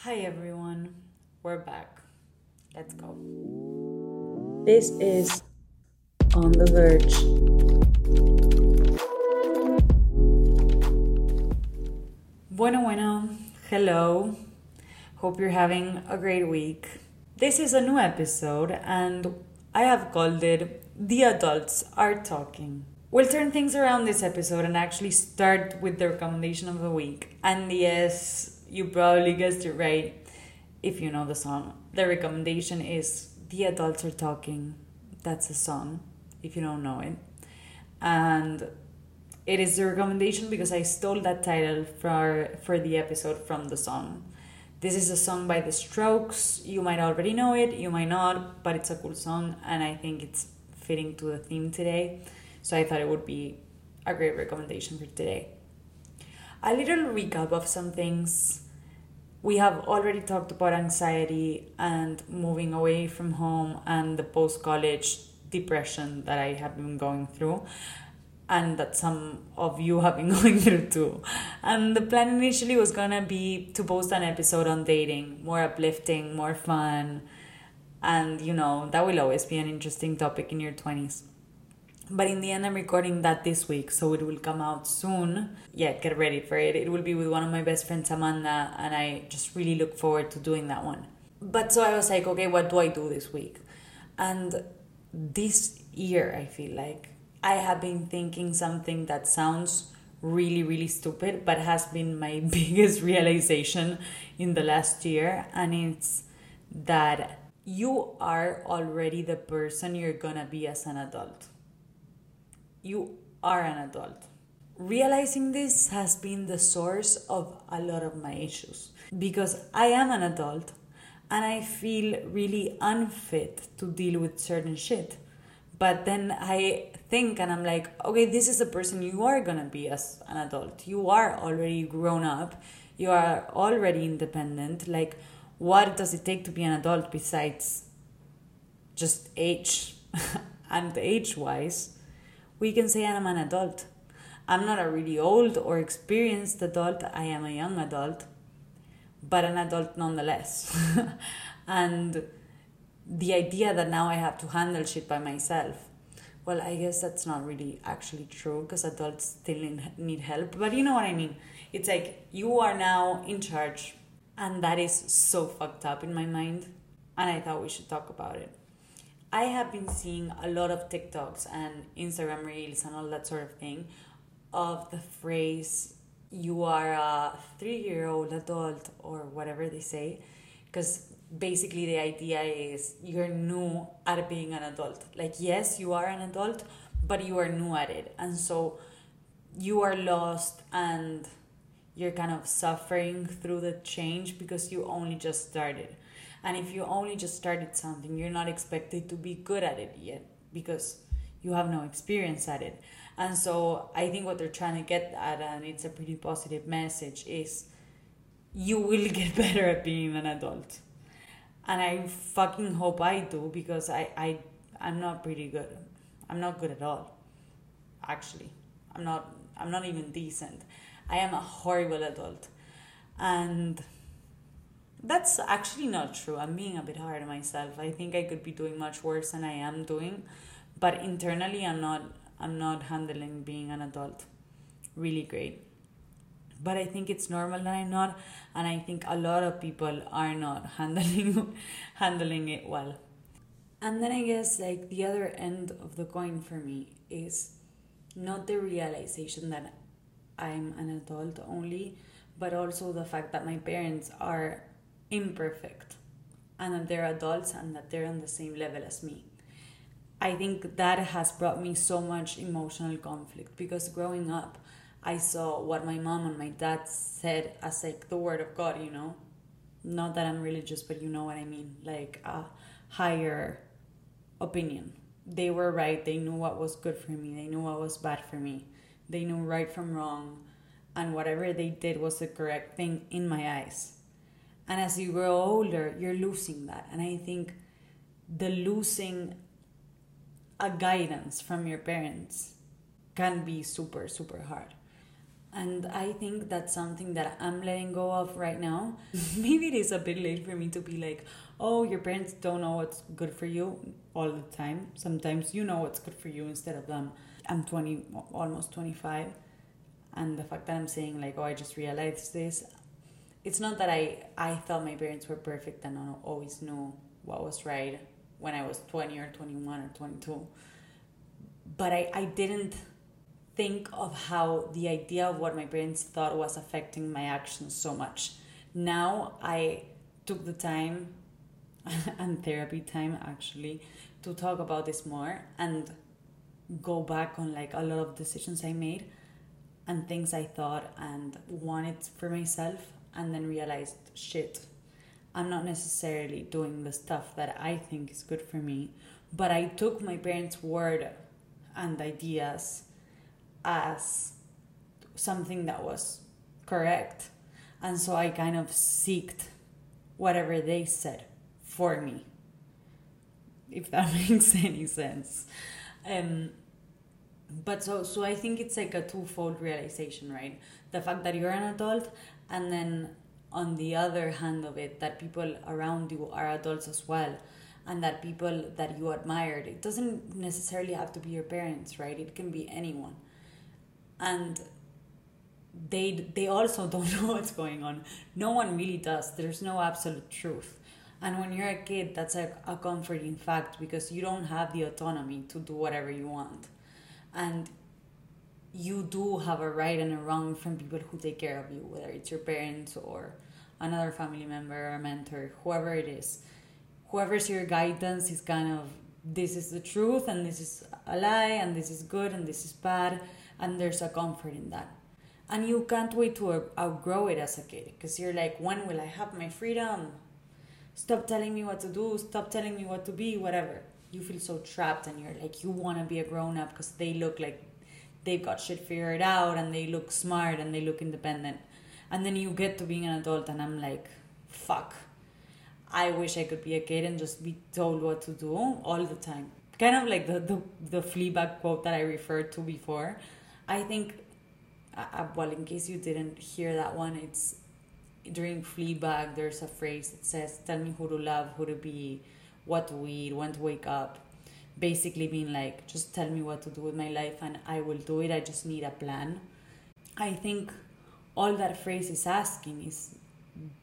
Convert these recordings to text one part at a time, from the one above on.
Hi everyone, we're back. Let's go. This is On the Verge. Bueno, bueno, hello. Hope you're having a great week. This is a new episode, and I have called it The Adults Are Talking. We'll turn things around this episode and actually start with the recommendation of the week. And yes, you probably guessed it right if you know the song. The recommendation is The Adults Are Talking. That's a song, if you don't know it. And it is the recommendation because I stole that title for, for the episode from the song. This is a song by The Strokes. You might already know it, you might not, but it's a cool song and I think it's fitting to the theme today. So I thought it would be a great recommendation for today. A little recap of some things. We have already talked about anxiety and moving away from home and the post college depression that I have been going through and that some of you have been going through too. And the plan initially was gonna be to post an episode on dating, more uplifting, more fun, and you know, that will always be an interesting topic in your 20s. But in the end, I'm recording that this week, so it will come out soon. Yeah, get ready for it. It will be with one of my best friends, Amanda, and I just really look forward to doing that one. But so I was like, okay, what do I do this week? And this year, I feel like I have been thinking something that sounds really, really stupid, but has been my biggest realization in the last year. And it's that you are already the person you're gonna be as an adult you are an adult. Realizing this has been the source of a lot of my issues because I am an adult and I feel really unfit to deal with certain shit. But then I think and I'm like, okay, this is the person you are gonna be as an adult. You are already grown up, you are already independent. Like, what does it take to be an adult besides just age and age wise? We can say I'm an adult. I'm not a really old or experienced adult, I am a young adult, but an adult nonetheless. and the idea that now I have to handle shit by myself, well, I guess that's not really actually true because adults still need help, but you know what I mean. It's like you are now in charge, and that is so fucked up in my mind, and I thought we should talk about it. I have been seeing a lot of TikToks and Instagram reels and all that sort of thing of the phrase you are a three year old adult or whatever they say. Because basically, the idea is you're new at being an adult. Like, yes, you are an adult, but you are new at it. And so you are lost and you're kind of suffering through the change because you only just started and if you only just started something, you're not expected to be good at it yet because you have no experience at it. And so I think what they're trying to get at, and it's a pretty positive message, is you will get better at being an adult. And I fucking hope I do because I, I I'm not pretty good. I'm not good at all. Actually. I'm not I'm not even decent. I am a horrible adult. And that's actually not true. I'm being a bit hard on myself. I think I could be doing much worse than I am doing, but internally I'm not I'm not handling being an adult really great. But I think it's normal that I'm not and I think a lot of people are not handling handling it well. And then I guess like the other end of the coin for me is not the realization that I'm an adult only, but also the fact that my parents are imperfect and that they're adults and that they're on the same level as me. I think that has brought me so much emotional conflict because growing up, I saw what my mom and my dad said as like the word of God, you know? Not that I'm religious, but you know what I mean. Like a higher opinion. They were right. They knew what was good for me. They knew what was bad for me. They knew right from wrong. And whatever they did was the correct thing in my eyes and as you grow older, you're losing that. And I think the losing a guidance from your parents can be super, super hard. And I think that's something that I'm letting go of right now. Maybe it is a bit late for me to be like, oh, your parents don't know what's good for you all the time. Sometimes you know what's good for you instead of them. I'm 20, almost 25. And the fact that I'm saying, like, oh, I just realized this, it's not that I, I thought my parents were perfect and I always knew what was right when I was 20 or 21 or 22. But I, I didn't think of how the idea of what my parents thought was affecting my actions so much. Now I took the time and therapy time actually to talk about this more and go back on like a lot of decisions I made and things I thought and wanted for myself and then realized shit I'm not necessarily doing the stuff that I think is good for me but I took my parents word and ideas as something that was correct. And so I kind of seeked whatever they said for me, if that makes any sense. Um, but so so I think it's like a twofold realization, right? The fact that you're an adult, and then on the other hand of it, that people around you are adults as well, and that people that you admired, it doesn't necessarily have to be your parents, right? It can be anyone. And they they also don't know what's going on. No one really does. There's no absolute truth. And when you're a kid that's a, a comforting fact because you don't have the autonomy to do whatever you want. And you do have a right and a wrong from people who take care of you whether it's your parents or another family member a mentor whoever it is. Whoever's your guidance is kind of this is the truth and this is a lie and this is good and this is bad and there's a comfort in that. And you can't wait to outgrow it as a kid because you're like when will i have my freedom? Stop telling me what to do stop telling me what to be whatever. You feel so trapped and you're like you want to be a grown up because they look like they've got shit figured out and they look smart and they look independent. And then you get to being an adult and i'm like fuck. I wish i could be a kid and just be told what to do all the time. Kind of like the the, the Fleabag quote that i referred to before. I think, uh, uh, well, in case you didn't hear that one, it's during Fleabag, there's a phrase that says, Tell me who to love, who to be, what to eat, when to wake up. Basically, being like, just tell me what to do with my life and I will do it. I just need a plan. I think all that phrase is asking is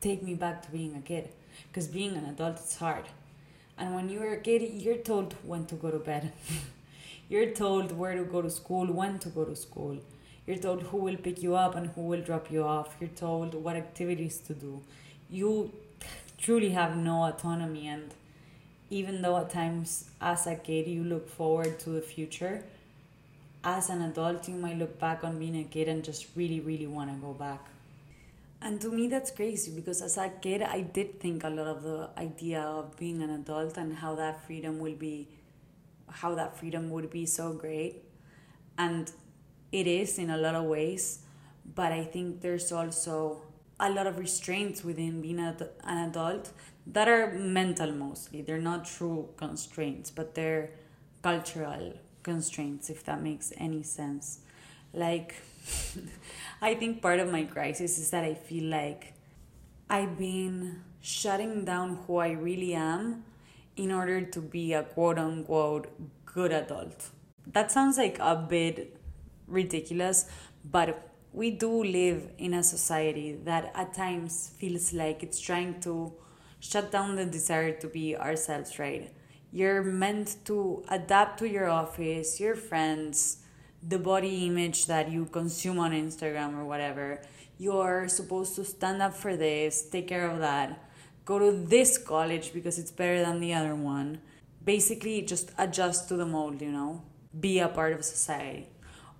take me back to being a kid. Because being an adult is hard. And when you're a kid, you're told when to go to bed. You're told where to go to school, when to go to school. You're told who will pick you up and who will drop you off. You're told what activities to do. You truly have no autonomy, and even though at times as a kid you look forward to the future, as an adult you might look back on being a kid and just really, really want to go back. And to me, that's crazy because as a kid, I did think a lot of the idea of being an adult and how that freedom will be how that freedom would be so great. And it is in a lot of ways, but I think there's also a lot of restraints within being an adult that are mental mostly. They're not true constraints, but they're cultural constraints, if that makes any sense. Like, I think part of my crisis is that I feel like I've been shutting down who I really am in order to be a quote unquote good adult. That sounds like a bit ridiculous, but we do live in a society that at times feels like it's trying to shut down the desire to be ourselves, right? You're meant to adapt to your office, your friends, the body image that you consume on Instagram or whatever. You're supposed to stand up for this, take care of that go to this college because it's better than the other one. Basically, just adjust to the mold, you know? Be a part of society.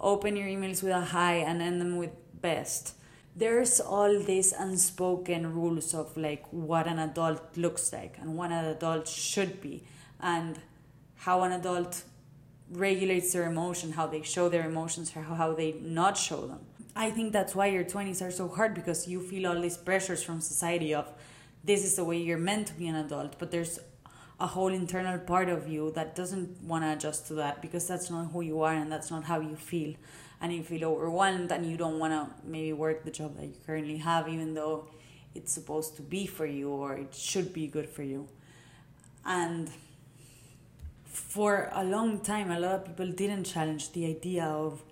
Open your emails with a hi and end them with best. There's all these unspoken rules of like what an adult looks like and what an adult should be and how an adult regulates their emotion, how they show their emotions, how they not show them. I think that's why your 20s are so hard because you feel all these pressures from society of this is the way you're meant to be an adult but there's a whole internal part of you that doesn't want to adjust to that because that's not who you are and that's not how you feel. And you feel overwhelmed and you don't want to maybe work the job that you currently have even though it's supposed to be for you or it should be good for you. And for a long time a lot of people didn't challenge the idea of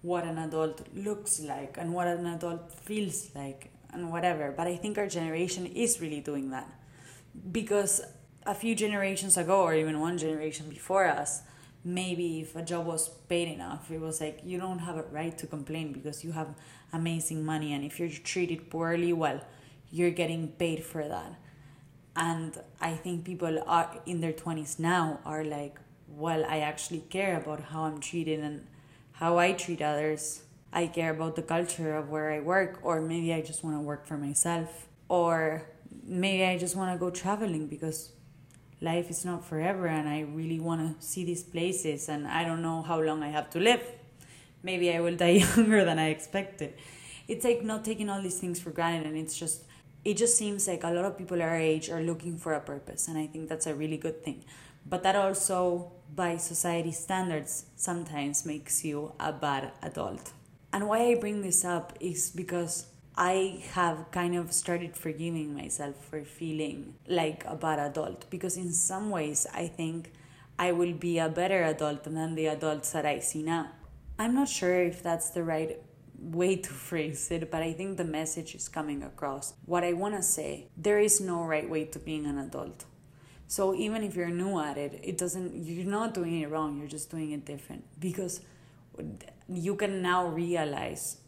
what an adult looks like and what an adult feels like and whatever. But i think our generation is really doing that because a few generations ago or even one generation before us maybe if a job was paid enough it was like you don't have a right to complain because you have amazing money and if you're treated poorly well you're getting paid for that. And i think people are in their 20s now are like well i actually care about how i'm treated and how i treat others. I care about the culture of where i work or maybe i just want to work for myself or maybe i just want to go traveling because life is not forever and I really want to see these places and I don't know how long I have to live. Maybe I will die younger than I expected. It's like not taking all these things for granted and it's just it just seems like a lot of people our age are looking for a purpose and I think that's a really good thing. But that also by society standards sometimes makes you a bad adult. And why I bring this up is because I have kind of started forgiving myself for feeling like a bad adult because, in some ways, I think I will be a better adult than the adults that I see now. I'm not sure if that's the right way to phrase it, but I think the message is coming across. What I want to say, there is no right way to being an adult. So even if you're new at it, it doesn't you're not doing it wrong, you're just doing it different because you can now realize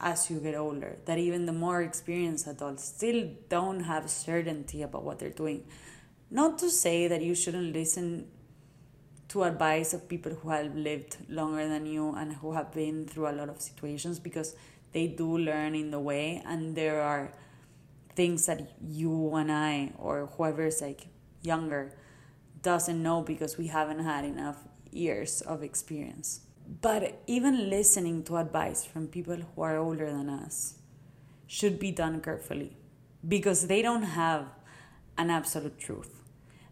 as you get older that even the more experienced adults still don't have certainty about what they're doing not to say that you shouldn't listen to advice of people who have lived longer than you and who have been through a lot of situations because they do learn in the way and there are things that you and I or whoever is like younger doesn't know because we haven't had enough years of experience. But even listening to advice from people who are older than us should be done carefully because they don't have an absolute truth.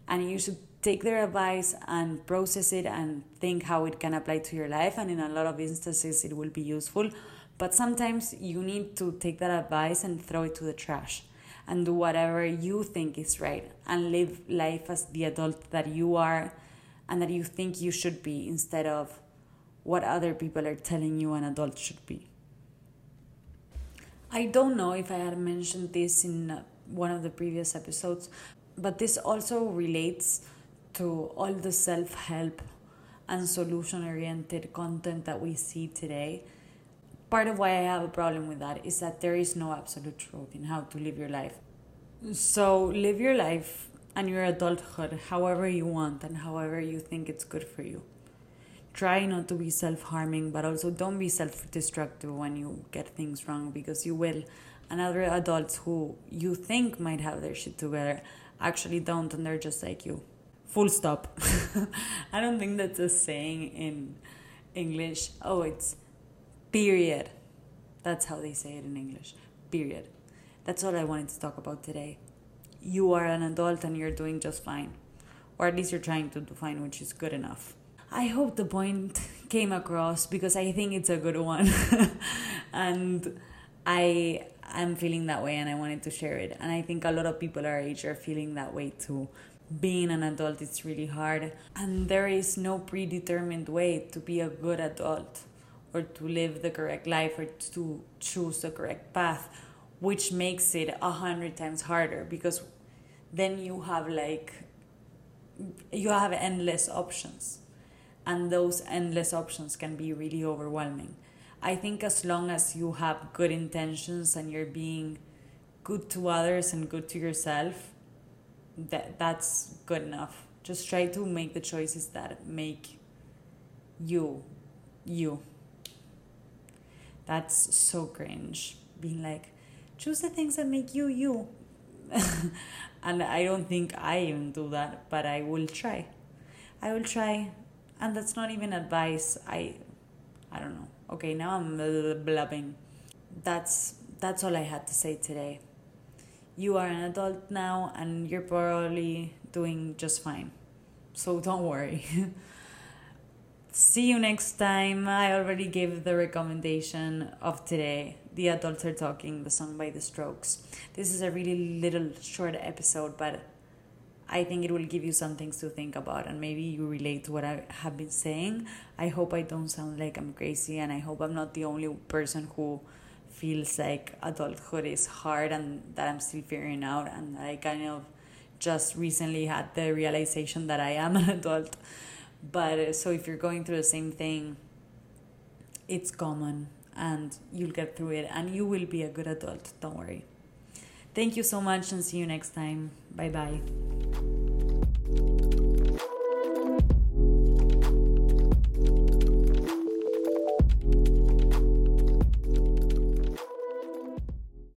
And you should take their advice and process it and think how it can apply to your life. And in a lot of instances, it will be useful. But sometimes you need to take that advice and throw it to the trash and do whatever you think is right and live life as the adult that you are and that you think you should be instead of what other people are telling you an adult should be. I don't know if I had mentioned this in uh, one of the previous episodes, but this also relates to all the self help and solution oriented content that we see today. Part of why I have a problem with that is that there is no absolute truth in how to live your life. So, live your life and your adulthood however you want and however you think it's good for you try not to be self harming, but also don't be self destructive when you get things wrong because you will. And other adults who you think might have their shit together actually don't, and they're just like you. Full stop. I don't think that's a saying in English. Oh, it's period. That's how they say it in English. Period. That's all I wanted to talk about today. You are an adult and you're doing just fine. Or at least you're trying to do fine, which is good enough. I hope the point came across because I think it's a good one. and I am feeling that way and I wanted to share it. And I think a lot of people our age are feeling that way too. Being an adult is really hard, and there is no predetermined way to be a good adult or to live the correct life or to choose the correct path, which makes it a hundred times harder because then you have like you have endless options and those endless options can be really overwhelming. I think as long as you have good intentions and you're being good to others and good to yourself, that that's good enough. Just try to make the choices that make you you. That's so cringe. Being like, choose the things that make you you. and I don't think I even do that, but I will try. I will try and that's not even advice i i don't know okay now i'm blubbing that's that's all i had to say today you are an adult now and you're probably doing just fine so don't worry See you next time. I already gave the recommendation of today. The Adults Are Talking, the song by The Strokes. This is a really little short episode, but I think it will give you some things to think about and maybe you relate to what I have been saying. I hope I don't sound like I'm crazy and I hope I'm not the only person who feels like adulthood is hard and that I'm still figuring out and I kind of just recently had the realization that I am an adult. But uh, so if you're going through the same thing, it's common and you'll get through it and you will be a good adult. Don't worry. Thank you so much and see you next time. Bye bye.